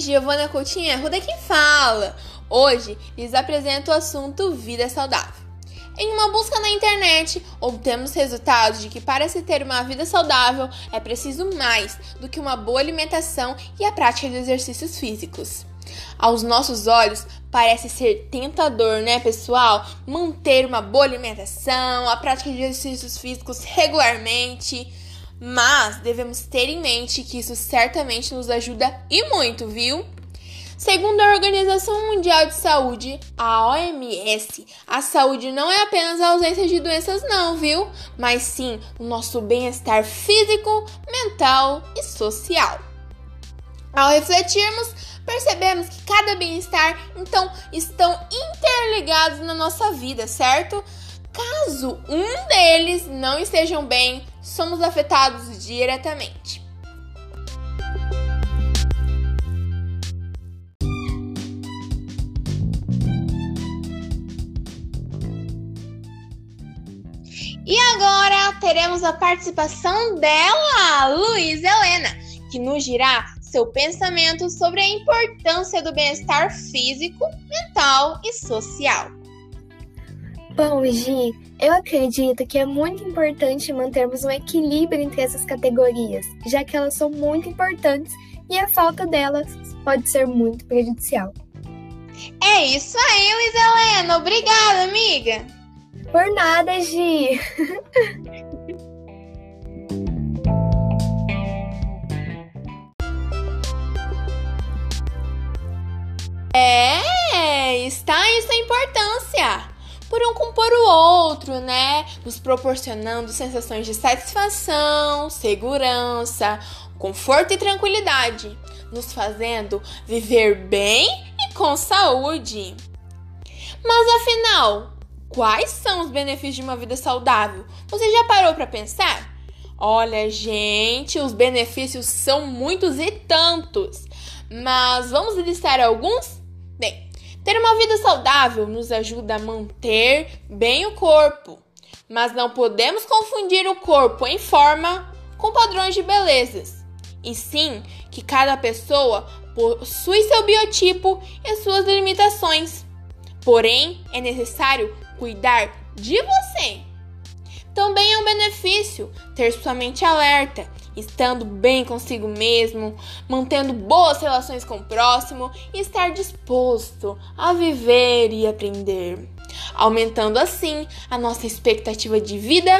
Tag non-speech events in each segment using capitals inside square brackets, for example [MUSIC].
Giovana Coutinho é Ruda quem fala. Hoje lhes apresento o assunto vida saudável. Em uma busca na internet, obtemos resultados de que para se ter uma vida saudável é preciso mais do que uma boa alimentação e a prática de exercícios físicos. Aos nossos olhos, parece ser tentador, né, pessoal? Manter uma boa alimentação, a prática de exercícios físicos regularmente. Mas devemos ter em mente que isso certamente nos ajuda e muito, viu? Segundo a Organização Mundial de Saúde, a OMS, a saúde não é apenas a ausência de doenças, não, viu? Mas sim o nosso bem-estar físico, mental e social. Ao refletirmos, percebemos que cada bem-estar, então, estão interligados na nossa vida, certo? Caso um deles não estejam bem, somos afetados diretamente. E agora teremos a participação dela, Luiz Helena, que nos dirá seu pensamento sobre a importância do bem-estar físico, mental e social. Bom, Gi, eu acredito que é muito importante mantermos um equilíbrio entre essas categorias, já que elas são muito importantes e a falta delas pode ser muito prejudicial. É isso aí, Luiz Helena. Obrigada, amiga. Por nada, Gi. [LAUGHS] É, está isso a um compor o outro, né? Nos proporcionando sensações de satisfação, segurança, conforto e tranquilidade, nos fazendo viver bem e com saúde. Mas afinal, Quais são os benefícios de uma vida saudável? Você já parou para pensar? Olha, gente, os benefícios são muitos e tantos. Mas vamos listar alguns? Bem, ter uma vida saudável nos ajuda a manter bem o corpo, mas não podemos confundir o corpo em forma com padrões de belezas. E sim que cada pessoa possui seu biotipo e suas limitações. Porém, é necessário cuidar de você. Também é um benefício ter sua mente alerta, estando bem consigo mesmo, mantendo boas relações com o próximo e estar disposto a viver e aprender, aumentando assim a nossa expectativa de vida,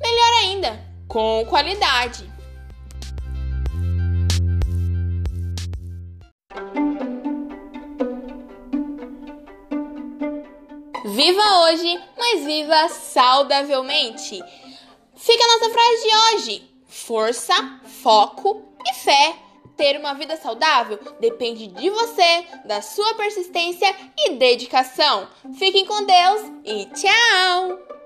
melhor ainda, com qualidade. Viva hoje, mas viva saudavelmente. Fica a nossa frase de hoje: força, foco e fé. Ter uma vida saudável depende de você, da sua persistência e dedicação. Fiquem com Deus e tchau!